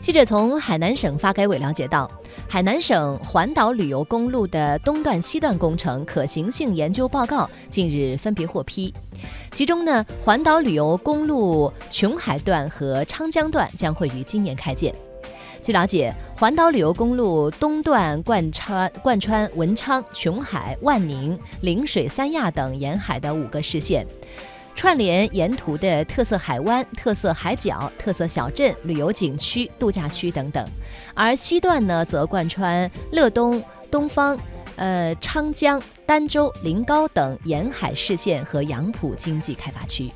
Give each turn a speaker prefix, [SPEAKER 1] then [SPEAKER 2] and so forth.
[SPEAKER 1] 记者从海南省发改委了解到，海南省环岛旅游公路的东段、西段工程可行性研究报告近日分别获批。其中呢，环岛旅游公路琼海段和昌江段将会于今年开建。据了解，环岛旅游公路东段贯穿贯穿文昌、琼海、万宁、陵水、三亚等沿海的五个市县。串联沿途的特色海湾、特色海角、特色小镇、旅游景区、度假区等等，而西段呢，则贯穿乐东、东方、呃昌江、儋州、临高等沿海市县和杨浦经济开发区。